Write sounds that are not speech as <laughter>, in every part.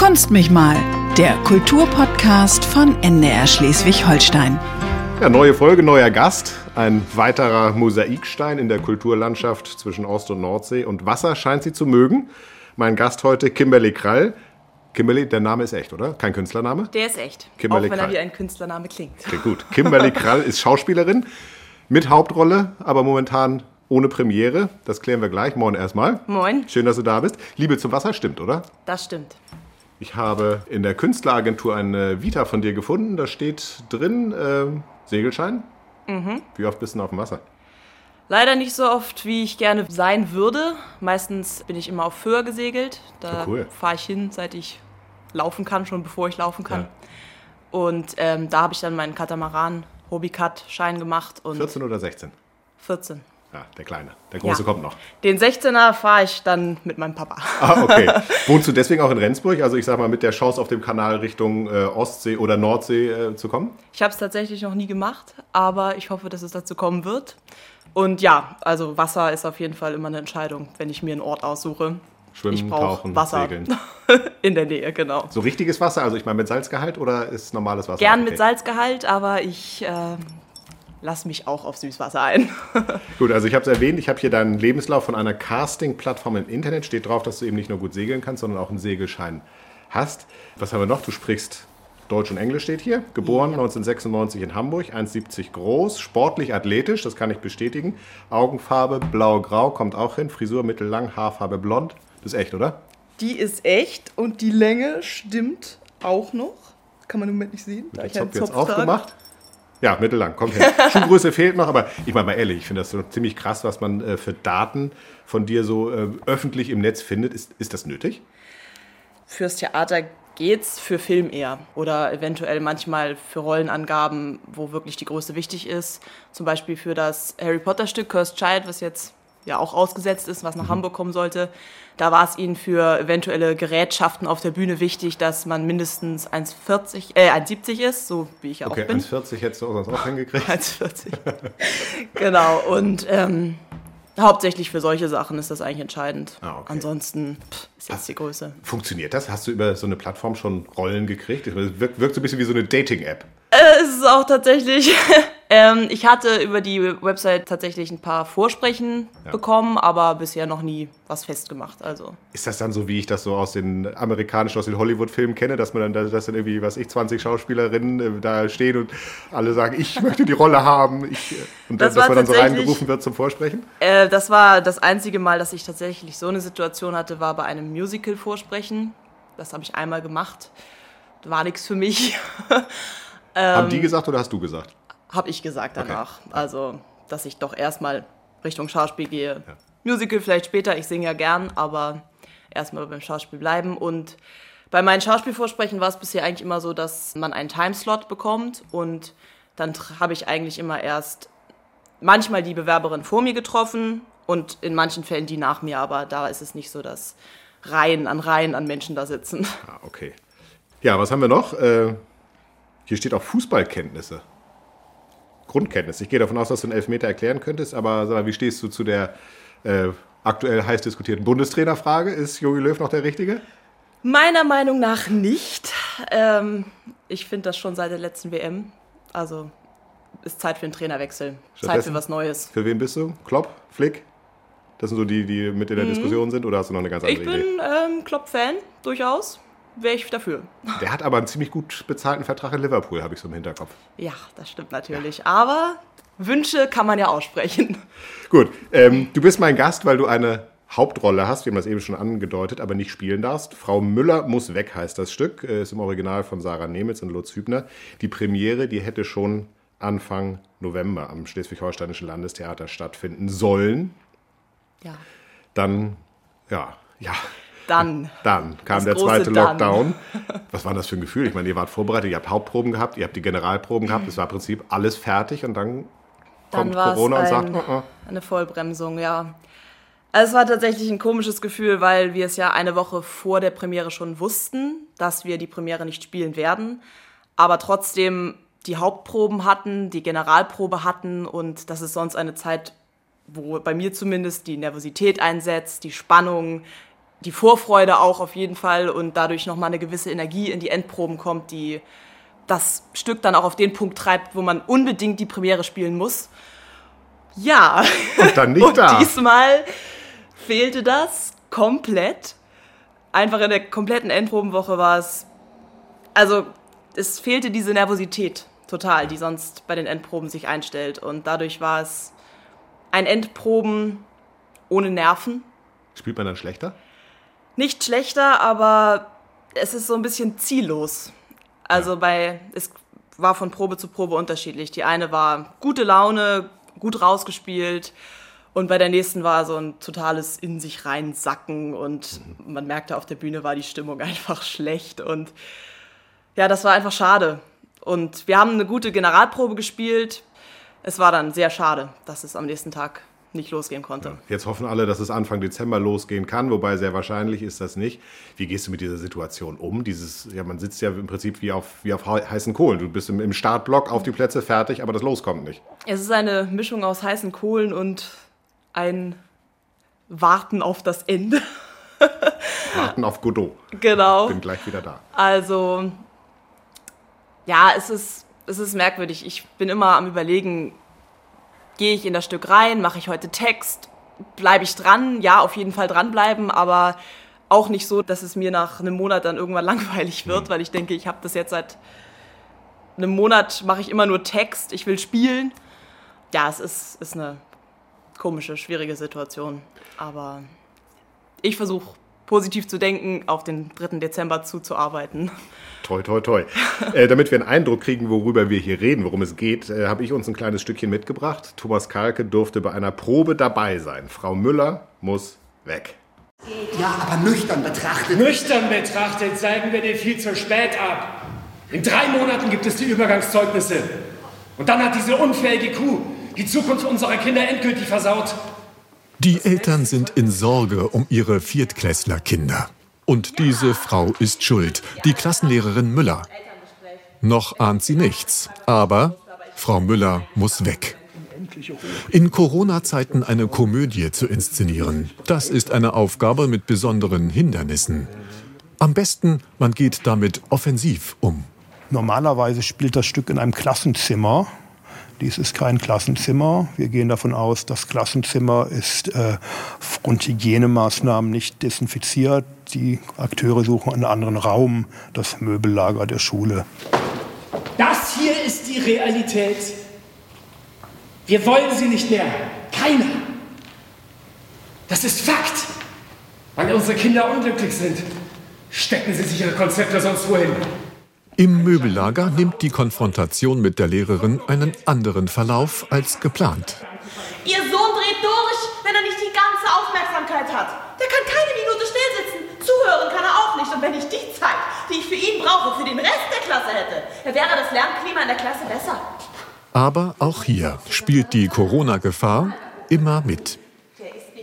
Kunst mich mal, der Kulturpodcast von NDR Schleswig-Holstein. Ja, neue Folge, neuer Gast. Ein weiterer Mosaikstein in der Kulturlandschaft zwischen Ost- und Nordsee. Und Wasser scheint sie zu mögen. Mein Gast heute, Kimberly Krall. Kimberly, der Name ist echt, oder? Kein Künstlername? Der ist echt. Kimberly auch wenn er Krall. wie ein Künstlername klingt. Klingt gut. Kimberly Krall ist Schauspielerin mit Hauptrolle, aber momentan ohne Premiere. Das klären wir gleich. Moin erstmal. Moin. Schön, dass du da bist. Liebe zum Wasser stimmt, oder? Das stimmt. Ich habe in der Künstleragentur eine Vita von dir gefunden. Da steht drin ähm, Segelschein. Wie oft bist du auf dem Wasser? Leider nicht so oft, wie ich gerne sein würde. Meistens bin ich immer auf Föhr gesegelt. Da Ja, cool. fahre ich hin, seit ich laufen kann, schon bevor ich laufen kann. Ja. Und ähm, da habe ich dann meinen Katamaran Hobbycut-Schein gemacht und 14 oder 16? 14. Ja, der Kleine. Der Große Ja. kommt noch. Den 16er fahre ich dann mit meinem Papa. Ah, okay. <laughs> Wohnst du deswegen auch in Rendsburg? Also ich sag mal, mit der Chance auf dem Kanal Richtung äh, Ostsee oder Nordsee äh, zu kommen? Ich habe es tatsächlich noch nie gemacht, aber ich hoffe, dass es dazu kommen wird. Und ja, also Wasser ist auf jeden Fall immer eine Entscheidung, wenn ich mir einen Ort aussuche. Schwimmen, ich brauche tauchen, Wasser segeln. <laughs> in der Nähe, genau. So richtiges Wasser, also ich meine mit Salzgehalt oder ist normales Wasser? Gern okay. mit Salzgehalt, aber ich äh, lasse mich auch auf Süßwasser ein. <laughs> Gut, also ich habe es erwähnt, ich habe hier deinen Lebenslauf von einer Casting-Plattform im Internet. Steht drauf, dass du eben nicht nur gut segeln kannst, sondern auch einen Segelschein hast. Was haben wir noch? Du sprichst Deutsch und Englisch steht hier. Geboren 1996 in Hamburg, 1,70 groß, sportlich athletisch, das kann ich bestätigen. Augenfarbe blau-grau kommt auch hin, Frisur mittellang, Haarfarbe blond. Das ist echt, oder? Die ist echt und die Länge stimmt auch noch. Kann man im Moment nicht sehen. Da ich Zopf jetzt aufgemacht. Ja, mittellang, kommt hin. <laughs> Schuhgröße fehlt noch, aber ich meine mal ehrlich, ich finde das so ziemlich krass, was man äh, für Daten von dir so äh, öffentlich im Netz findet. Ist, ist das nötig? Fürs Theater geht's, für Film eher. Oder eventuell manchmal für Rollenangaben, wo wirklich die Größe wichtig ist. Zum Beispiel für das Harry Potter Stück Cursed Child, was jetzt ja auch ausgesetzt ist, was nach Hamburg kommen sollte. Da war es ihnen für eventuelle Gerätschaften auf der Bühne wichtig, dass man mindestens 1,40, äh, 1,70 ist, so wie ich ja Okay, auch bin. 1,40 hättest du sonst auch hingekriegt. <laughs> 1,40. genau, und ähm, hauptsächlich für solche Sachen ist das eigentlich entscheidend. Ah, okay. Ansonsten pff, ist jetzt die Größe. Funktioniert das? Hast du über so eine Plattform schon Rollen gekriegt? Das wirkt, wirkt so ein bisschen wie so eine Dating-App. Äh, es ist auch tatsächlich. <laughs> ähm, ich hatte über die Website tatsächlich ein paar Vorsprechen bekommen, aber bisher noch nie was festgemacht. Also Ist das dann so, wie ich das so aus den amerikanischen, aus den Hollywood-Filmen kenne, dass man dann, dass dann irgendwie, was ich, 20 Schauspielerinnen äh, da stehen und alle sagen, ich möchte die Rolle haben. Ich, äh, und Das dass man dann so reingerufen wird zum Vorsprechen? äh, das war das einzige Mal, dass ich tatsächlich so eine Situation hatte, war bei einem Musical-Vorsprechen. Das habe ich einmal gemacht. War nichts für mich. <laughs> Haben Ähm, die gesagt oder hast du gesagt? Habe ich gesagt danach. Also, dass ich doch erstmal Richtung Schauspiel gehe. Musical vielleicht später, ich singe ja gern, aber erstmal beim Schauspiel bleiben. Und bei meinen Schauspielvorsprechen war es bisher eigentlich immer so, dass man einen Timeslot bekommt und dann habe ich eigentlich immer erst manchmal die Bewerberin vor mir getroffen und in manchen Fällen die nach mir, aber da ist es nicht so, dass Reihen an Reihen an Menschen da sitzen. Ah, okay. Ja, was haben wir noch? Äh, hier steht auch Fußballkenntnisse. Grundkenntnisse. Ich gehe davon aus, dass du einen Elfmeter erklären könntest, aber mal, wie stehst du zu der äh, aktuell heiß diskutierten Bundestrainerfrage? Ist Jogi Löw noch der Richtige? Meiner Meinung nach nicht. Ähm, ich finde das schon seit der letzten WM. Also ist Zeit für einen Trainerwechsel. Zeit für was Neues. Für wen bist du? Klopp? Flick? Das sind so die, die mit in der Diskussion sind oder hast du noch eine ganz andere Mhm. Ich bin Idee? ähm, Klopp-Fan, durchaus. Wäre ich dafür. Der hat aber einen ziemlich gut bezahlten Vertrag in Liverpool, habe ich so im Hinterkopf. Ja, das stimmt natürlich. Aber Wünsche kann man ja aussprechen. Gut, ähm, du bist mein Gast, weil du eine Hauptrolle hast, wir haben das eben schon angedeutet, aber nicht spielen darfst. Frau Müller muss weg, heißt das Stück. Äh, Ist im Original von Sarah Nemitz und Lutz Hübner. Die Premiere, die hätte schon Anfang November am Schleswig-Holsteinischen Landestheater stattfinden sollen. Ja. Dann, ja, ja, Dann. dann kam der zweite Dann. Lockdown. Was war das für ein Gefühl? Ich meine, ihr wart vorbereitet, ihr habt Hauptproben gehabt, ihr habt die Generalproben gehabt, es war im Prinzip alles fertig und dann, Dann kommt war es Corona und ein, sagt, "Oh, oh." eine Vollbremsung, ja. Also es war tatsächlich ein komisches Gefühl, weil wir es ja eine Woche vor der Premiere schon wussten, dass wir die Premiere nicht spielen werden, aber trotzdem die Hauptproben hatten, die Generalprobe hatten und das ist sonst eine Zeit, wo bei mir zumindest die Nervosität einsetzt, die Spannung, die Vorfreude auch auf jeden Fall und dadurch nochmal eine gewisse Energie in die Endproben kommt, die das Stück dann auch auf den Punkt treibt, wo man unbedingt die Premiere spielen muss. Ja. Und dann nicht <laughs> und da. Diesmal fehlte das komplett. Einfach in der kompletten Endprobenwoche war es. Also, es fehlte diese Nervosität total, die sonst bei den Endproben sich einstellt. Und dadurch war es ein Endproben ohne Nerven. Spielt man dann schlechter? Nicht schlechter, aber es ist so ein bisschen ziellos. Also bei, es war von Probe zu Probe unterschiedlich. Die eine war gute Laune, gut rausgespielt. Und bei der nächsten war so ein totales in sich reinsacken und man merkte auf der Bühne war die Stimmung <laughs> einfach schlecht und ja, das war einfach schade. Und wir haben eine gute Generalprobe gespielt. Es war dann sehr schade, dass es am nächsten Tag nicht losgehen konnte. Jetzt hoffen alle, dass es Anfang Dezember losgehen kann, wobei sehr wahrscheinlich ist das nicht. Wie gehst du mit dieser Situation um? Dieses, ja, man sitzt ja im Prinzip wie auf, wie auf heißen Kohlen. Du bist im, im Startblock auf die Plätze fertig, aber das Los kommt nicht. Es ist eine Mischung aus heißen Kohlen und ein Warten auf das Ende. <laughs> Warten auf Godot. Genau. Bin gleich wieder da. Also, ja, es ist, es ist merkwürdig. Ich bin immer am Überlegen, gehe ich in das Stück rein, mache ich heute Text, bleibe ich dran? Ja, auf jeden Fall dranbleiben, aber auch nicht so, dass es mir nach einem Monat dann irgendwann <laughs> langweilig wird, mhm. weil ich denke, ich habe das jetzt seit einem Monat, mache ich immer nur Text, ich will spielen. Ja, es ist, ist eine komische, schwierige Situation, aber ich versuche positiv zu denken, auf den 3. Dezember zuzuarbeiten. Toi, toi, toi. <laughs> äh, damit wir einen Eindruck kriegen, worüber wir hier reden, worum es geht, äh, habe ich uns ein kleines Stückchen mitgebracht. Thomas Karke durfte bei einer Probe dabei sein. Frau Müller muss weg. Ja, aber nüchtern betrachtet. Nüchtern betrachtet zeigen wir dir viel zu spät ab. In drei Monaten gibt es die Übergangszeugnisse. Und dann hat diese unfähige Kuh die Zukunft unserer Kinder endgültig versaut. Die Eltern sind in Sorge um ihre Viertklässlerkinder. Und diese Frau ist schuld, die Klassenlehrerin Müller. Noch ahnt sie nichts, aber Frau Müller muss weg. In Corona-Zeiten eine Komödie zu inszenieren, das ist eine Aufgabe mit besonderen Hindernissen. Am besten, man geht damit offensiv um. Normalerweise spielt das Stück in einem Klassenzimmer dies ist kein Klassenzimmer. Wir gehen davon aus, das Klassenzimmer ist äh, Hygienemaßnahmen nicht desinfiziert. Die Akteure suchen einen anderen Raum, das Möbellager der Schule. Das hier ist die Realität. Wir wollen sie nicht mehr. Keiner. Das ist Fakt. Weil unsere Kinder unglücklich sind, stecken sie sich ihre Konzepte sonst wohin. Im Möbellager nimmt die Konfrontation mit der Lehrerin einen anderen Verlauf als geplant. Ihr Sohn dreht durch, wenn er nicht die ganze Aufmerksamkeit hat. Der kann keine Minute stillsitzen. Zuhören kann er auch nicht. Und wenn ich die Zeit, die ich für ihn brauche, für den Rest der Klasse hätte, dann wäre das Lernklima in der Klasse besser. Aber auch hier spielt die Corona-Gefahr immer mit.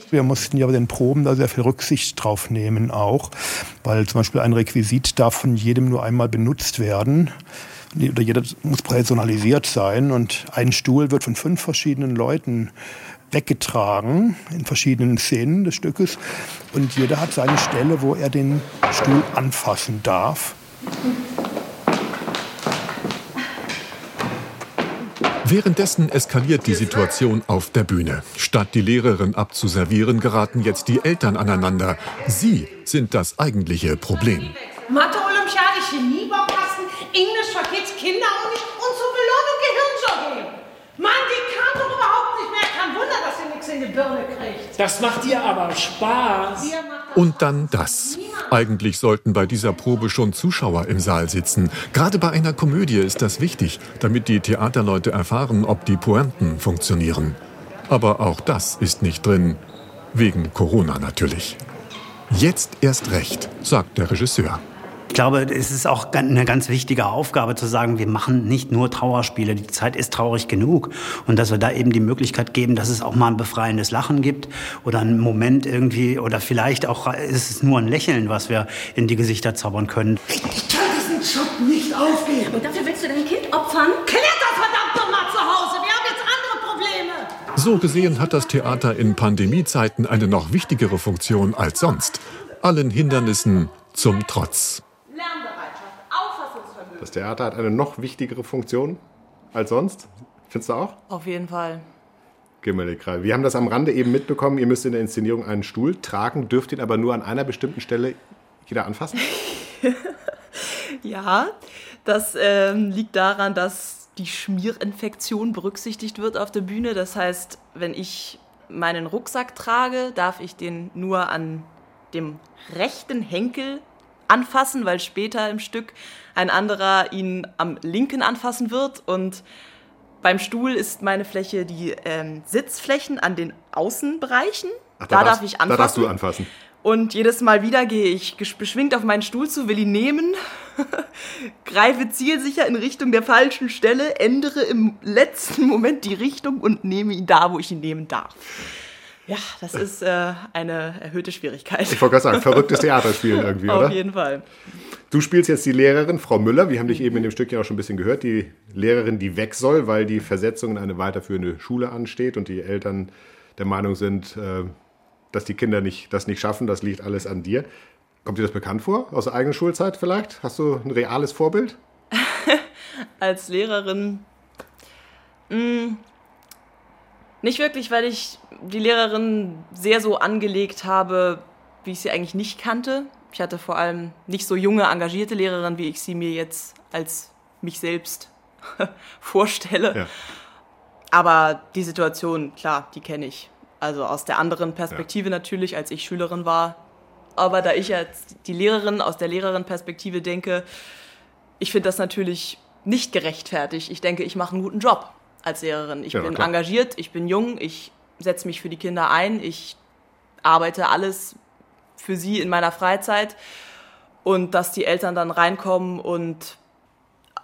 Wir mussten ja bei den Proben da sehr viel Rücksicht drauf nehmen auch, weil zum Beispiel ein Requisit darf von jedem nur einmal benutzt werden. Oder jeder muss personalisiert sein und ein Stuhl wird von fünf verschiedenen Leuten weggetragen in verschiedenen Szenen des Stückes und jeder hat seine Stelle, wo er den Stuhl anfassen darf. Währenddessen eskaliert die Situation auf der Bühne. Statt die Lehrerin abzuservieren, geraten jetzt die Eltern aneinander. Sie sind das eigentliche Problem. Mathe-Olympiade, Chemie-Baukasten, Englisch für Kids, Kinderuni und zur Belohnung Gehirnjogging. Mann, die kann doch überhaupt nicht mehr. Kein Wunder, dass sie nichts in die Birne. Das macht dir aber Spaß. Und dann das. Eigentlich sollten bei dieser Probe schon Zuschauer im Saal sitzen. Gerade bei einer Komödie ist das wichtig, damit die Theaterleute erfahren, ob die Pointen funktionieren. Aber auch das ist nicht drin. Wegen Corona natürlich. Jetzt erst recht, sagt der Regisseur. Ich glaube, es ist auch eine ganz wichtige Aufgabe zu sagen, wir machen nicht nur Trauerspiele. Die Zeit ist traurig genug. Und dass wir da eben die Möglichkeit geben, dass es auch mal ein befreiendes Lachen gibt oder einen Moment irgendwie oder vielleicht auch ist es nur ein Lächeln, was wir in die Gesichter zaubern können. Ich kann diesen Job nicht aufgeben. Und dafür willst du dein Kind opfern? Klär das verdammt nochmal zu Hause. Wir haben jetzt andere Probleme. So gesehen hat das Theater in Pandemiezeiten eine noch wichtigere Funktion als sonst. allen Hindernissen zum Trotz. Das Theater hat eine noch wichtigere Funktion als sonst. Findest du auch? Auf jeden Fall. Gimmelikral. Wir haben das am Rande eben mitbekommen. Ihr müsst in der Inszenierung einen Stuhl tragen, dürft ihn aber nur an einer bestimmten Stelle jeder anfassen. <laughs> Ja, das ähm, liegt daran, dass die Schmierinfektion berücksichtigt wird auf der Bühne. Das heißt, wenn ich meinen Rucksack trage, darf ich den nur an dem rechten Henkel anfassen, weil später im Stück ein anderer ihn am linken anfassen wird. Und beim Stuhl ist meine Fläche die ähm, Sitzflächen an den Außenbereichen. Ach, da, darf darfst- ich anfassen. Da darfst du anfassen. Und jedes Mal wieder gehe ich beschwingt auf meinen Stuhl zu, will ihn nehmen, <laughs> greife zielsicher in Richtung der falschen Stelle, ändere im letzten Moment die Richtung und nehme ihn da, wo ich ihn nehmen darf. Ja, das ist äh, eine erhöhte Schwierigkeit. Ich wollte gerade sagen, verrücktes Theaterspielen <laughs> irgendwie, Auf oder? jeden Fall. Du spielst jetzt die Lehrerin, Frau Müller. Wir haben dich eben in dem Stück ja auch schon ein bisschen gehört. Die Lehrerin, die weg soll, weil die Versetzung in eine weiterführende Schule ansteht und die Eltern der Meinung sind, äh, dass die Kinder nicht, das nicht schaffen. Das liegt alles an dir. Kommt dir das bekannt vor? Aus der eigenen Schulzeit vielleicht? Hast du ein reales Vorbild? <laughs> Als Lehrerin. Mh, nicht wirklich, weil ich die Lehrerin sehr so angelegt habe, wie ich sie eigentlich nicht kannte. Ich hatte vor allem nicht so junge, engagierte Lehrerin, wie ich sie mir jetzt als mich selbst <laughs> vorstelle. Ja. Aber die Situation, klar, die kenne ich. Also aus der anderen Perspektive natürlich, als ich Schülerin war. Aber da ich jetzt die Lehrerin aus der Lehrerin-Perspektive denke, ich finde das natürlich nicht gerechtfertigt. Ich denke, ich mache einen guten Job als Lehrerin. Ich Ja, bin klar. engagiert, ich bin jung, ich setze mich für die Kinder ein, ich arbeite alles für sie in meiner Freizeit. Und dass die Eltern dann reinkommen und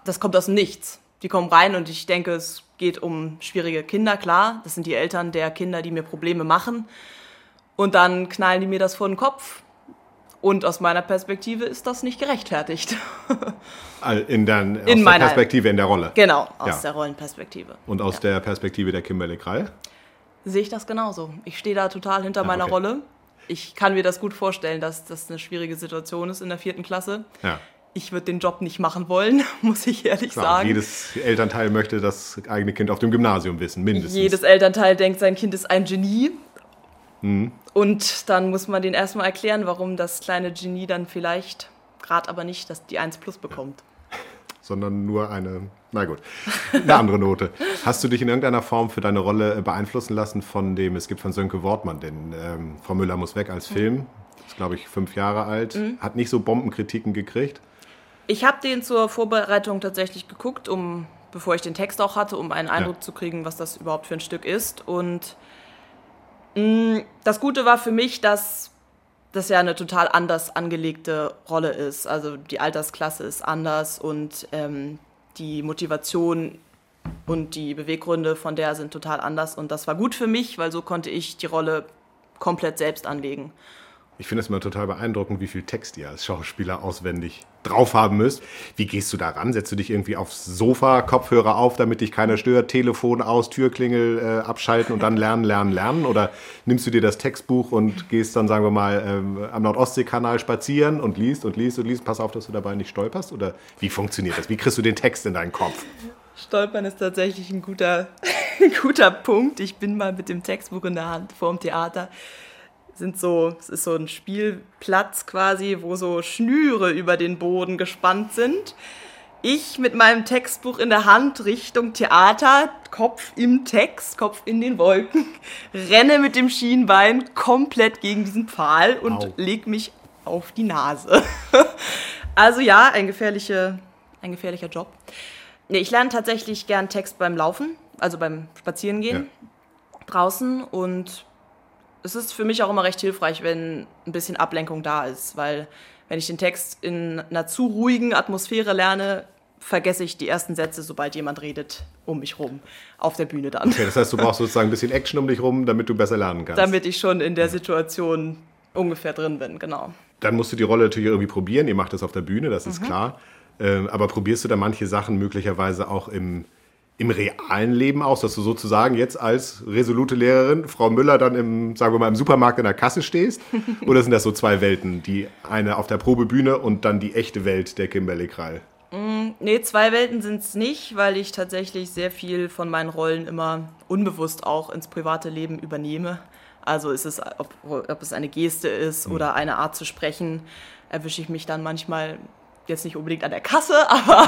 das kommt aus dem Nichts. Die kommen rein und ich denke, es geht um schwierige Kinder, klar. Das sind die Eltern der Kinder, die mir Probleme machen. Und dann knallen die mir das vor den Kopf. Und aus meiner Perspektive ist das nicht gerechtfertigt. <laughs> In, dein, aus In der meiner- Perspektive, in der Rolle. genau, aus Ja. der Rollenperspektive. Und aus der Perspektive der Kimberly Krall. Sehe ich das genauso. Ich stehe da total hinter Ah, meiner okay. Rolle. Ich kann mir das gut vorstellen, dass das eine schwierige Situation ist in der vierten Klasse. Ja. Ich würde den Job nicht machen wollen, <laughs> muss ich ehrlich Klar, sagen. jedes Elternteil möchte das eigene Kind auf dem Gymnasium wissen, mindestens. Jedes Elternteil denkt, sein Kind ist ein Genie. Mhm. Und dann muss man den erstmal erklären, warum das kleine Genie dann vielleicht gerade aber nicht das, die 1 plus bekommt. sondern nur eine, na gut, eine andere Note. Hast du dich in irgendeiner Form für deine Rolle äh, beeinflussen lassen von dem, es gibt von Sönke Wortmann, denn ähm, Frau Müller muss weg als Film, ist glaube ich fünf Jahre alt, hat nicht so Bombenkritiken gekriegt. Ich habe den zur Vorbereitung tatsächlich geguckt, um, bevor ich den Text auch hatte, um einen Eindruck zu kriegen, was das überhaupt für ein Stück ist. Und das Gute war für mich, dass das ja eine total anders angelegte Rolle ist. Also die Altersklasse ist anders und ähm, die Motivation und die Beweggründe von der sind total anders. Und das war gut für mich, weil so konnte ich die Rolle komplett selbst anlegen. Ich finde es immer total beeindruckend, wie viel Text ihr als Schauspieler auswendig drauf haben müsst. Wie gehst du da ran? Setzt du dich irgendwie aufs Sofa, Kopfhörer auf, damit dich keiner stört, Telefon aus, Türklingel äh, abschalten und dann lernen, lernen, lernen? Oder nimmst du dir das Textbuch und gehst dann, sagen wir mal, ähm, am Nordostseekanal spazieren und liest und liest und liest? Pass auf, dass du dabei nicht stolperst? Oder wie funktioniert das? Wie kriegst du den Text in deinen Kopf? Stolpern ist tatsächlich ein guter, <laughs> ein guter Punkt. Ich bin mal mit dem Textbuch in der Hand vor dem Theater. Sind so, es ist so ein Spielplatz quasi, wo so Schnüre über den Boden gespannt sind. Ich mit meinem Textbuch in der Hand Richtung Theater, Kopf im Text, Kopf in den Wolken, <laughs> renne mit dem Schienbein komplett gegen diesen Pfahl und Au. leg mich auf die Nase. <laughs> also ja, ein, gefährliche, ein gefährlicher Job. Nee, ich lerne tatsächlich gern Text beim Laufen, also beim Spazierengehen draußen. Und es ist für mich auch immer recht hilfreich, wenn ein bisschen Ablenkung da ist, weil wenn ich den Text in einer zu ruhigen Atmosphäre lerne, vergesse ich die ersten Sätze, sobald jemand redet, um mich rum, auf der Bühne dann. Okay, das heißt, du brauchst sozusagen ein bisschen Action um dich rum, damit du besser lernen kannst. Damit ich schon in der Situation ungefähr drin bin, genau. Dann musst du die Rolle natürlich irgendwie probieren. Ihr macht das auf der Bühne, das Mhm. ist klar. Ähm, aber probierst du da manche Sachen möglicherweise auch im, im realen Leben aus, dass du sozusagen jetzt als resolute Lehrerin, Frau Müller, dann im, sagen wir mal, im Supermarkt in der Kasse stehst? <laughs> Oder sind das so zwei Welten, die eine auf der Probebühne und dann die echte Welt der Kimberly Krall? Mm, nee, zwei Welten sind es nicht, weil ich tatsächlich sehr viel von meinen Rollen immer unbewusst auch ins private Leben übernehme. Also ist es, ob, ob es eine Geste ist mhm. oder eine Art zu sprechen, erwische ich mich dann manchmal jetzt nicht unbedingt an der Kasse, <laughs> aber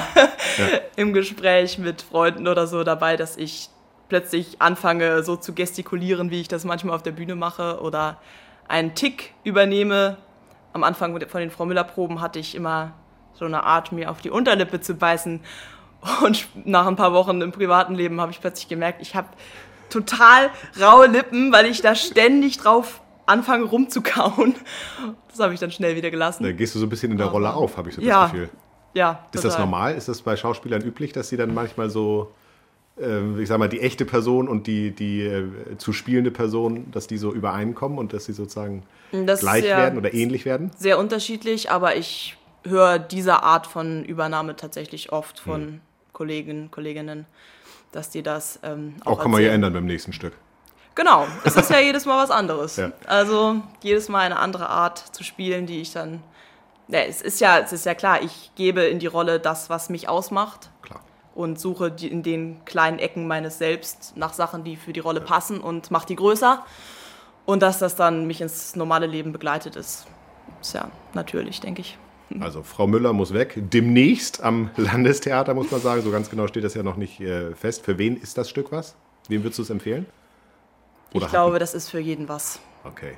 ja. im Gespräch mit Freunden oder so dabei, dass ich plötzlich anfange, so zu gestikulieren, wie ich das manchmal auf der Bühne mache oder einen Tick übernehme. Am Anfang von den Frau Müller-Proben hatte ich immer so eine Art, mir auf die Unterlippe zu beißen. Und nach ein paar Wochen im privaten Leben habe ich plötzlich gemerkt, ich habe total raue Lippen, weil ich da ständig drauf anfange rumzukauen. <laughs> Das habe ich dann schnell wieder gelassen. Da gehst du so ein bisschen in der Rolle auf, habe ich so ja, das Gefühl. Ja. Ist total. das normal? Ist das bei Schauspielern üblich, dass sie dann manchmal so, äh, ich sag mal, die echte Person und die, die äh, zu spielende Person, dass die so übereinkommen und dass sie sozusagen das gleich werden oder ähnlich werden? Sehr unterschiedlich, aber ich höre diese Art von Übernahme tatsächlich oft von hm. Kollegen, Kolleginnen, dass die das ähm, auch. Auch kann man ja ändern beim nächsten Stück. Genau, es ist ja jedes Mal was anderes. Ja. Also jedes Mal eine andere Art zu spielen, die ich dann. Ja, es ist ja, es ist ja klar, ich gebe in die Rolle das, was mich ausmacht. Klar. Und suche die, in den kleinen Ecken meines Selbst nach Sachen, die für die Rolle ja. passen und mache die größer. Und dass das dann mich ins normale Leben begleitet ist, ist ja natürlich, denke ich. Also Frau Müller muss weg. Demnächst am Landestheater, muss man sagen. So ganz genau steht das ja noch nicht äh, fest. Für wen ist das Stück was? Wem würdest du es empfehlen? Oder ich glaube, das ist für jeden was. Okay.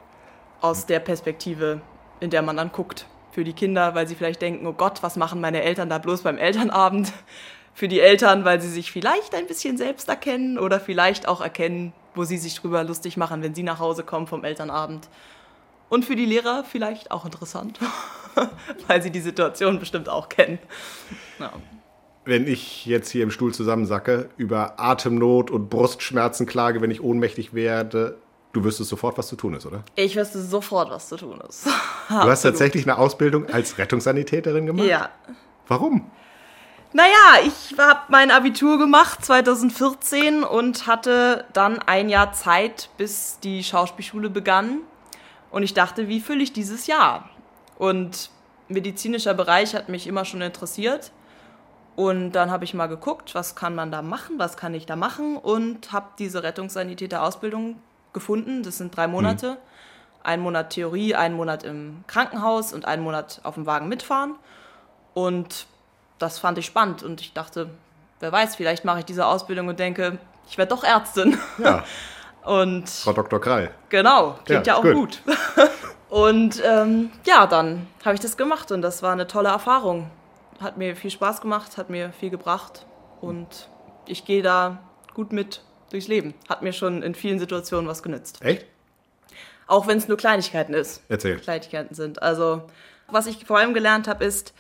Aus der Perspektive, in der man dann guckt. Für die Kinder, weil sie vielleicht denken, oh Gott, was machen meine Eltern da bloß beim Elternabend? <laughs> Für die Eltern, weil sie sich vielleicht ein bisschen selbst erkennen oder vielleicht auch erkennen, wo sie sich drüber lustig machen, wenn sie nach Hause kommen vom Elternabend. Und für die Lehrer vielleicht auch interessant, <laughs> weil sie die Situation bestimmt auch kennen. Ja wenn ich jetzt hier im Stuhl zusammensacke, über Atemnot und Brustschmerzen klage, wenn ich ohnmächtig werde, du wüsstest sofort, was zu tun ist, oder? Ich wüsste sofort, was zu tun ist. <laughs> du hast tatsächlich eine Ausbildung als Rettungssanitäterin gemacht? Ja. Warum? Naja, ich habe mein Abitur gemacht 2014 und hatte dann ein Jahr Zeit, bis die Schauspielschule begann. Und ich dachte, wie fülle ich dieses Jahr? Und medizinischer Bereich hat mich immer schon interessiert. Und dann habe ich mal geguckt, was kann man da machen, was kann ich da machen und habe diese Rettungssanitäter-Ausbildung gefunden. Das sind drei Monate. Mhm. Ein Monat Theorie, ein Monat im Krankenhaus und ein Monat auf dem Wagen mitfahren. Und das fand ich spannend und ich dachte, wer weiß, vielleicht mache ich diese Ausbildung und denke, ich werde doch Ärztin. Ja. <laughs> und Frau Dr. Krall. Genau, klingt ja, ja auch gut. gut. <laughs> und ähm, ja, dann habe ich das gemacht und das war eine tolle Erfahrung hat mir viel Spaß gemacht, hat mir viel gebracht und ich gehe da gut mit durchs Leben. Hat mir schon in vielen Situationen was genützt. Echt? Auch wenn es nur Kleinigkeiten ist. Erzähl. Kleinigkeiten sind. Also, was ich vor allem gelernt habe, ist,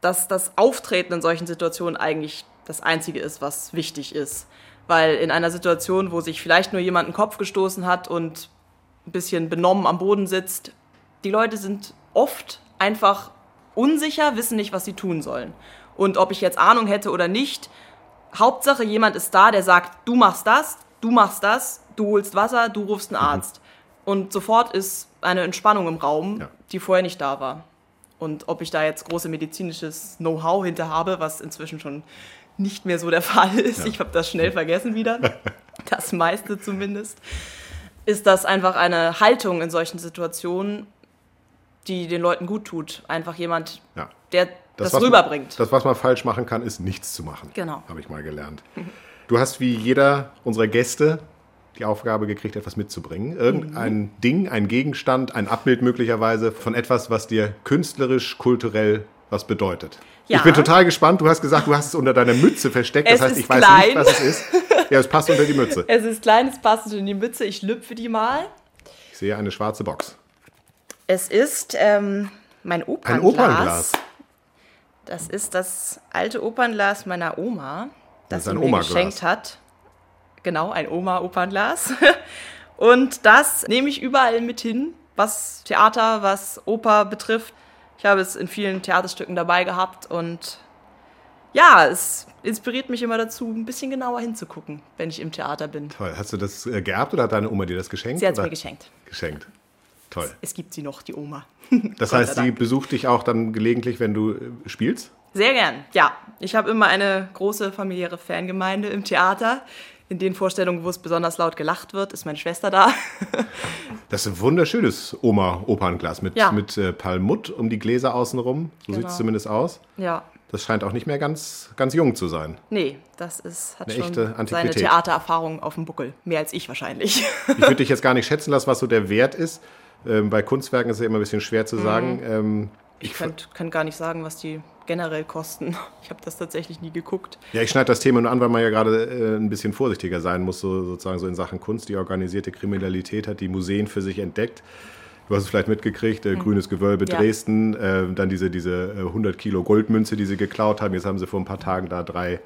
dass das Auftreten in solchen Situationen eigentlich das Einzige ist, was wichtig ist. Weil in einer Situation, wo sich vielleicht nur jemand einen Kopf gestoßen hat und ein bisschen benommen am Boden sitzt, die Leute sind oft einfach unsicher, wissen nicht, was sie tun sollen. Und ob ich jetzt Ahnung hätte oder nicht, Hauptsache jemand ist da, der sagt, du machst das, du machst das, du holst Wasser, du rufst einen mhm. Arzt. Mhm. Und sofort ist eine Entspannung im Raum, ja. die vorher nicht da war. Und ob ich da jetzt große medizinisches Know-how hinter habe, was inzwischen schon nicht mehr so der <laughs> Fall ist, ja. ich habe das schnell vergessen wieder, <laughs> das meiste zumindest, ist das einfach eine Haltung in solchen Situationen, die den Leuten gut tut. Einfach jemand, ja. der das, das rüberbringt. Man, das, was man falsch machen kann, ist nichts zu machen. Genau. Habe ich mal gelernt. Du hast wie jeder unserer Gäste die Aufgabe gekriegt, etwas mitzubringen. Irgendein mhm. Ding, ein Gegenstand, ein Abbild möglicherweise von etwas, was dir künstlerisch, kulturell was bedeutet. Ja. Ich bin total gespannt. Du hast gesagt, du hast es unter deiner Mütze versteckt. Das es heißt, ich weiß klein. nicht, was es ist. Ja, es passt unter die Mütze. <laughs> Es ist klein, es passt unter die Mütze. Ich lüpfe die mal. Ich sehe eine schwarze Box. Es ist ähm, mein Opernglas. Ein Opernglas. Das ist das alte Opernglas meiner Oma, das, das sie mir Oma geschenkt hat. Genau, ein Oma-Opernglas. <laughs> Und das nehme ich überall mit hin, was Theater, was Oper betrifft. Ich habe es in vielen Theaterstücken dabei gehabt und ja, es inspiriert mich immer dazu, ein bisschen genauer hinzugucken, wenn ich im Theater bin. Toll. Hast du das äh, geerbt oder hat deine Oma dir das geschenkt? Sie hat es mir geschenkt. Geschenkt. Toll. Es gibt sie noch, die Oma. <laughs> Das heißt, sie besucht dich auch dann gelegentlich, wenn du äh, spielst? Sehr gern, ja. Ich habe immer eine große familiäre Fangemeinde im Theater. In den Vorstellungen, wo es besonders laut gelacht wird, ist meine Schwester da. <laughs> Das ist ein wunderschönes Oma-Opernglas mit, Ja. mit äh, Palmutt um die Gläser außenrum. So Genau. sieht es zumindest aus. ja, Das scheint auch nicht mehr ganz, ganz jung zu sein. nee, das ist, hat Eine schon echte seine. Theatererfahrung auf dem Buckel. Mehr als ich wahrscheinlich. Ich würde <laughs> dich jetzt gar nicht schätzen lassen, was so der Wert ist. Ähm, bei Kunstwerken ist es ja immer ein bisschen schwer Mhm. zu sagen. Ähm, Ich könnt, kann gar nicht sagen, was die generell kosten. <laughs> Ich habe das tatsächlich nie geguckt. ja, ich schneide das Thema nur an, weil man ja gerade äh, ein bisschen vorsichtiger sein muss, so, sozusagen so in Sachen Kunst. Die organisierte Kriminalität hat die Museen für sich entdeckt. Du hast es vielleicht mitgekriegt, äh, Grünes Gewölbe Mhm. Ja. Dresden, äh, dann diese, diese äh, 100 Kilo Goldmünze, die sie geklaut haben. Jetzt haben sie vor ein paar Tagen da drei,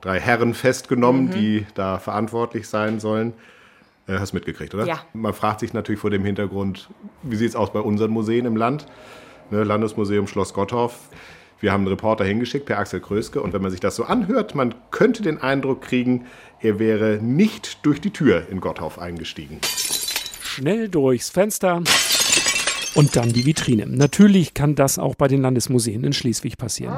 drei Herren Mhm. festgenommen, die da verantwortlich sein sollen. Äh, hast mitgekriegt, oder? Ja. Man fragt sich natürlich vor dem Hintergrund, wie sieht es aus bei unseren Museen im Land? Ne, Landesmuseum Schloss Gottorf. Wir haben einen Reporter hingeschickt, per Axel Kröske. Und wenn man sich das so anhört, man könnte den Eindruck kriegen, er wäre nicht durch die Tür in Gottorf eingestiegen. Schnell durchs Fenster und dann die Vitrine. Natürlich kann das auch bei den Landesmuseen in Schleswig passieren.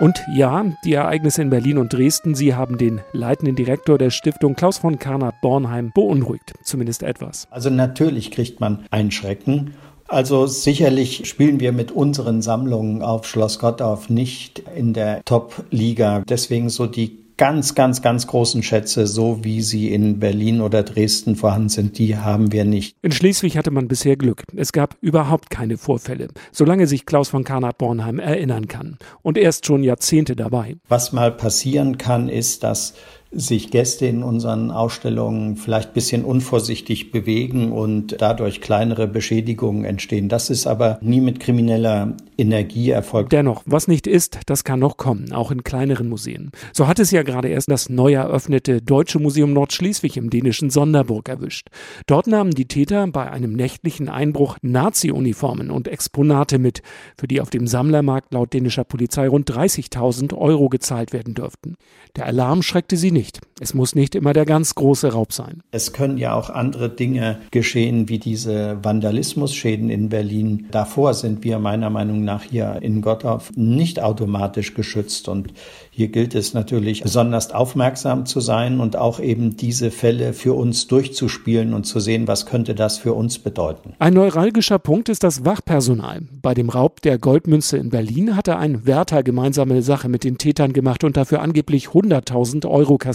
Und ja, die Ereignisse in Berlin und Dresden, sie haben den leitenden Direktor der Stiftung Klaus von Karnap-Bornheim beunruhigt. Zumindest etwas. Also natürlich kriegt man einen Schrecken. Also sicherlich spielen wir mit unseren Sammlungen auf Schloss Gottorf nicht in der Top-Liga. Deswegen so die ganz, ganz, ganz großen Schätze, so wie sie in Berlin oder Dresden vorhanden sind, die haben wir nicht. In Schleswig hatte man bisher Glück. Es gab überhaupt keine Vorfälle, solange sich Klaus von Karnap-Bornheim erinnern kann. Und er ist schon Jahrzehnte dabei. Was mal passieren kann, ist, dass sich Gäste in unseren Ausstellungen vielleicht ein bisschen unvorsichtig bewegen und dadurch kleinere Beschädigungen entstehen. Das ist aber nie mit krimineller Energie erfolgt. Dennoch, was nicht ist, das kann noch kommen, auch in kleineren Museen. So hat es ja gerade erst das neu eröffnete Deutsche Museum Nordschleswig im dänischen Sonderburg erwischt. Dort nahmen die Täter bei einem nächtlichen Einbruch Nazi-Uniformen und Exponate mit, für die auf dem Sammlermarkt laut dänischer Polizei rund 30.000 Euro gezahlt werden dürften. Der Alarm schreckte sie nicht. Es muss nicht immer der ganz große Raub sein. Es können ja auch andere Dinge geschehen, wie diese Vandalismusschäden in Berlin. Davor sind wir meiner Meinung nach hier in Gottorf nicht automatisch geschützt. Und hier gilt es natürlich besonders aufmerksam zu sein und auch eben diese Fälle für uns durchzuspielen und zu sehen, was könnte das für uns bedeuten. Ein neuralgischer Punkt ist das Wachpersonal. Bei dem Raub der Goldmünze in Berlin hatte ein Wärter gemeinsame Sache mit den Tätern gemacht und dafür angeblich 100.000 Euro kassiert.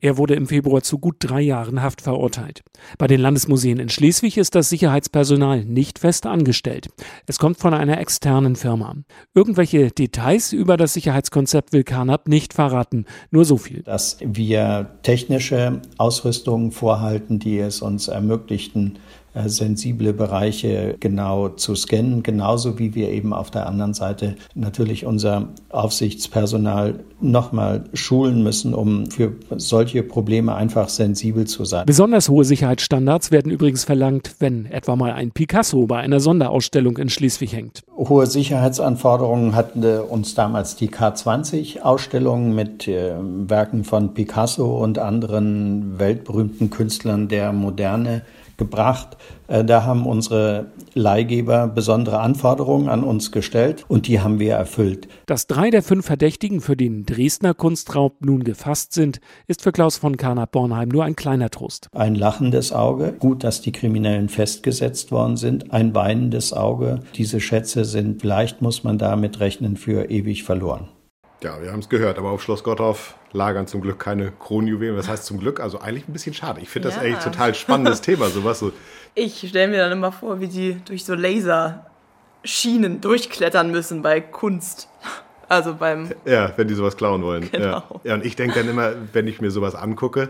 Er wurde im Februar zu gut drei Jahren Haft verurteilt. Bei den Landesmuseen in Schleswig ist das Sicherheitspersonal nicht fest angestellt. Es kommt von einer externen Firma. Irgendwelche Details über das Sicherheitskonzept will Carnap nicht verraten. Nur so viel. Dass wir technische Ausrüstungen vorhalten, die es uns ermöglichten, sensible Bereiche genau zu scannen, genauso wie wir eben auf der anderen Seite natürlich unser Aufsichtspersonal nochmal schulen müssen, um für solche Probleme einfach sensibel zu sein. Besonders hohe Sicherheitsstandards werden übrigens verlangt, wenn etwa mal ein Picasso bei einer Sonderausstellung in Schleswig hängt. Hohe Sicherheitsanforderungen hatten äh, uns damals die K20-Ausstellung mit äh, Werken von Picasso und anderen weltberühmten Künstlern der Moderne gebracht. Äh, Da haben unsere Leihgeber besondere Anforderungen an uns gestellt und die haben wir erfüllt. Dass drei der fünf Verdächtigen für den Dresdner Kunstraub nun gefasst sind, ist für Klaus von Karnap-Bornheim nur ein kleiner Trost. Ein lachendes Auge, gut, dass die Kriminellen festgesetzt worden sind, ein weinendes Auge. Diese Schätze sind, vielleicht muss man damit rechnen, für ewig verloren. Ja, wir haben es gehört, aber auf Schloss Gottorf lagern zum Glück keine Kronjuwelen. Was heißt zum Glück? Also eigentlich ein bisschen schade. Ich finde das Ja. eigentlich total spannendes Thema, sowas so. Ich stelle mir dann immer vor, wie die durch so Laserschienen durchklettern müssen bei Kunst. Also beim. Ja, wenn die sowas klauen wollen. Genau. Ja. ja, und ich denke dann immer, wenn ich mir sowas angucke,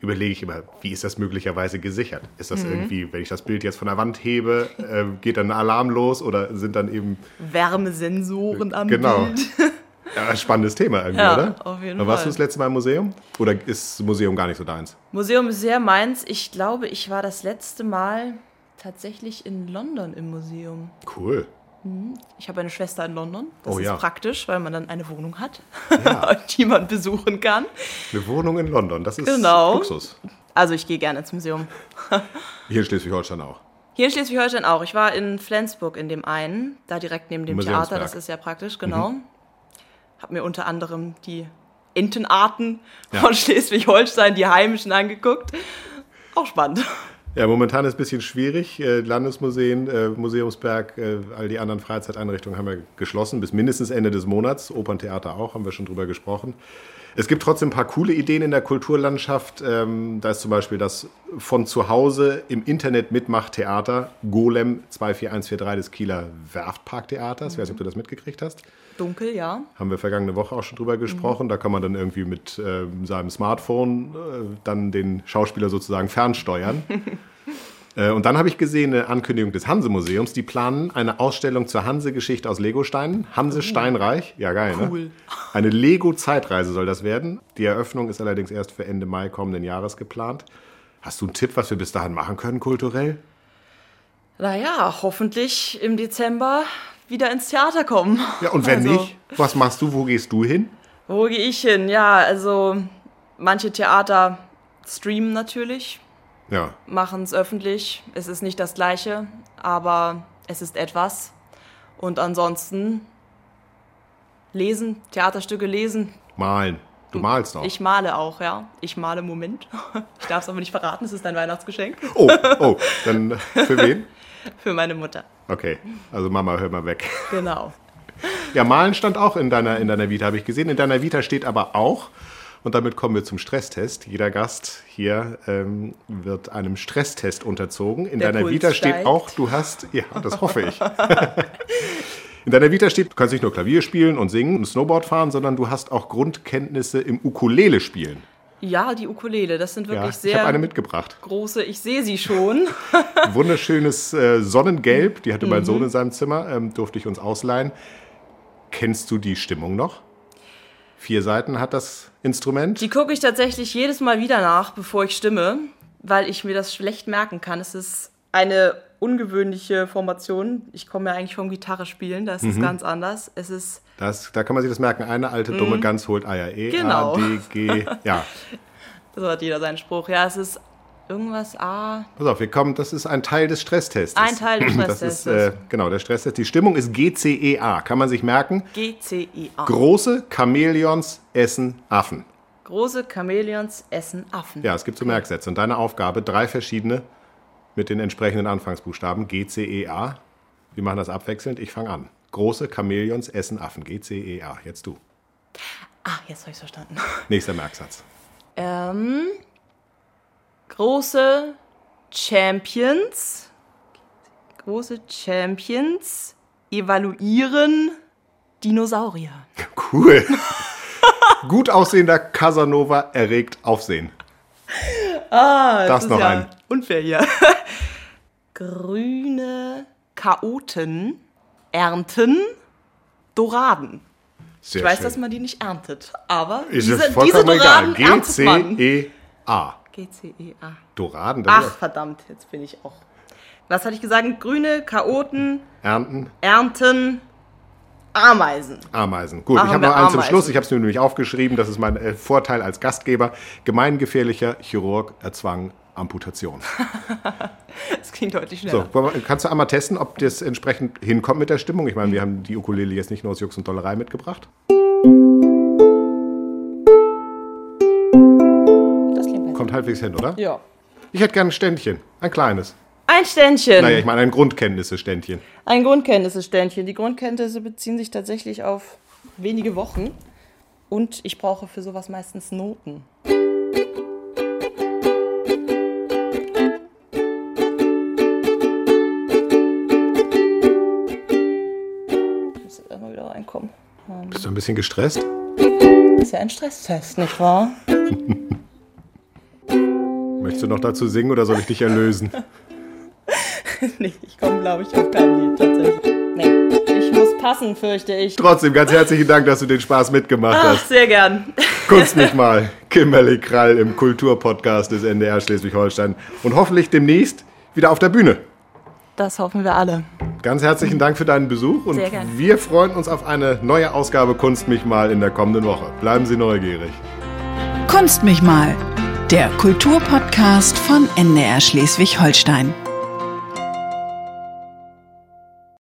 überlege ich immer, wie ist das möglicherweise gesichert? Ist das Mhm. irgendwie, wenn ich das Bild jetzt von der Wand hebe, äh, geht dann ein Alarm los oder sind dann eben. Wärmesensoren am Genau. Bild. Ja, spannendes Thema irgendwie, Ja, oder? auf jeden warst Fall. du das letzte Mal im Museum? Oder ist das Museum gar nicht so deins? Museum ist sehr meins. Ich glaube, ich war das letzte Mal tatsächlich in London im Museum. Cool. Hm, Ich habe eine Schwester in London. Das Oh ist ja. praktisch, weil man dann eine Wohnung hat, Ja. <laughs> die man besuchen kann. Eine Wohnung in London, das ist Genau. Luxus. Also ich gehe gerne ins Museum. <laughs> Hier in Schleswig-Holstein auch. Hier in Schleswig-Holstein auch. Ich war in Flensburg in dem einen, da direkt neben dem. Theater. Das ist ja praktisch, genau. Hab mir unter anderem die Entenarten Ja. von <laughs> Schleswig-Holstein, die heimischen, angeguckt. Auch spannend. Ja, momentan ist es ein bisschen schwierig. Äh, Landesmuseen, äh, Museumsberg, äh, all die anderen Freizeiteinrichtungen haben wir geschlossen, bis mindestens Ende des Monats. Operntheater auch, haben wir schon drüber gesprochen. Es gibt trotzdem ein paar coole Ideen in der Kulturlandschaft. Ähm, da ist zum Beispiel das von zu Hause im Internet Mitmachtheater Golem 24143 des Kieler Werftparktheaters. Ich weiß nicht, ob du das mitgekriegt hast. Dunkel, ja. Haben wir vergangene Woche auch schon drüber gesprochen. Da kann man dann irgendwie mit ähm, seinem Smartphone äh, dann den Schauspieler sozusagen fernsteuern. <laughs> äh, und dann habe ich gesehen eine Ankündigung des Hanse-Museums. Die planen eine Ausstellung zur Hanse-Geschichte aus Legosteinen. Hanse Steinreich. Ja, geil, Cool. ne? Eine Lego-Zeitreise soll das werden. Die Eröffnung ist allerdings erst für Ende Mai kommenden Jahres geplant. Hast du einen Tipp, was wir bis dahin machen können, kulturell? Naja, hoffentlich im Dezember wieder ins Theater kommen. Ja, und wenn Also, nicht, was machst du? Wo gehst du hin? Wo gehe ich hin? Ja, also manche Theater streamen natürlich, Ja, machen es öffentlich. Es ist nicht das Gleiche, aber es ist etwas. Und ansonsten lesen, Theaterstücke lesen. malen. Du malst auch. Ich male auch, ja. Ich male im Moment. <laughs> Ich darf es aber nicht verraten, es ist ein Weihnachtsgeschenk. Oh, oh, dann für wen? <laughs> Für meine Mutter. Okay, also Mama, hör mal weg. Genau. Ja, Malen stand auch in deiner, in deiner Vita, habe ich gesehen. In deiner Vita steht aber auch, und damit kommen wir zum Stresstest. Jeder Gast hier ähm, wird einem Stresstest unterzogen. In Der deiner Puls Vita steht steigt. auch, du hast, ja, das hoffe ich. In deiner Vita steht, du kannst nicht nur Klavier spielen und singen und Snowboard fahren, sondern du hast auch Grundkenntnisse im Ukulele spielen. Ja, die Ukulele, das sind Ja, wirklich ich habe sehr eine mitgebracht. große. Ich sehe sie schon. <laughs> Wunderschönes äh, Sonnengelb, die hatte mein Mhm. Sohn in seinem Zimmer, ähm, durfte ich uns ausleihen. Kennst du die Stimmung noch? Vier Seiten hat das Instrument. Die gucke ich tatsächlich jedes Mal wieder nach, bevor ich stimme, weil ich mir das schlecht merken kann. Es ist eine ungewöhnliche Formation. Ich komme ja eigentlich vom Gitarre spielen, da ist es Mhm. ganz anders. Es ist Das, da kann man sich das merken. Eine alte dumme Mhm. Gans holt Eier. E, Genau. A, D, G. <laughs> Ja, so hat jeder seinen Spruch. Ja, es ist irgendwas A. pass auf, wir kommen. Das ist ein Teil des Stresstests. Ein Teil des <clears throat> Das ist Stresstests. äh, genau der Stresstest. Die Stimmung ist GCEA. Kann man sich merken? G C I A. Große Chamäleons essen Affen. Große Chamäleons essen Affen. Ja, es gibt so Merksätze. Und deine Aufgabe, drei verschiedene mit den entsprechenden Anfangsbuchstaben. G, C, E, A. Wir machen das abwechselnd. Ich fange an. Große Chamäleons essen Affen. G, C, E, A. Jetzt du. Ah, jetzt habe ich verstanden. <laughs> Nächster Merksatz. Ähm, große Champions, große Champions evaluieren Dinosaurier. <laughs> Cool. Gut aussehender Casanova erregt Aufsehen. Ah, Das ist noch ja ein. unfair hier. <laughs> Grüne Chaoten ernten Doraden. Sehr ich weiß, schön. dass man die nicht erntet, aber Ist diese, es diese egal. Doraden G, erntet C, man. E, A. G-C-E-A. Doraden, das Ach, verdammt, jetzt bin ich auch. Was hatte ich gesagt? Grüne Chaoten Ernten, ernten Ameisen. Ameisen. Gut, Machen ich habe noch eins zum Ameisen. Schluss. Ich habe es mir nämlich aufgeschrieben. Das ist mein äh, Vorteil als Gastgeber. Gemeingefährlicher Chirurg erzwang Amputation. <laughs> Das klingt deutlich So, schneller. wir- kannst du einmal testen, ob das entsprechend hinkommt mit der Stimmung? Ich meine, wir haben die Ukulele jetzt nicht nur aus Jux und Dollerei mitgebracht. Das klingt besser. Kommt halbwegs hin, oder? Ja. Ich hätte gerne ein Ständchen. Ein kleines. Ein Ständchen. Naja, ich meine ein Grundkenntnisse-Ständchen. Ein Grundkenntnisse-Ständchen. Die Grundkenntnisse beziehen sich tatsächlich auf wenige Wochen. Und ich brauche für sowas meistens Noten. Ich muss erstmal wieder reinkommen. Ähm, Bist du ein bisschen gestresst? ist ja ein Stresstest, nicht wahr? <laughs> Möchtest du noch dazu singen oder soll ich dich erlösen? <laughs> komme, glaube ich, auf kein Lied tatsächlich. Nee, ich muss passen, fürchte ich. Trotzdem, ganz herzlichen Dank, dass du den Spaß mitgemacht Ach, hast. sehr gern. Kunst <laughs> mich mal. Kimberly Krall im Kulturpodcast des NDR Schleswig-Holstein. Und hoffentlich demnächst wieder auf der Bühne. Das hoffen wir alle. ganz herzlichen Dank für deinen Besuch und Sehr gerne. wir freuen uns auf eine neue Ausgabe Kunst mich mal in der kommenden Woche. Bleiben Sie neugierig. Kunst mich mal, der Kulturpodcast von NDR Schleswig-Holstein.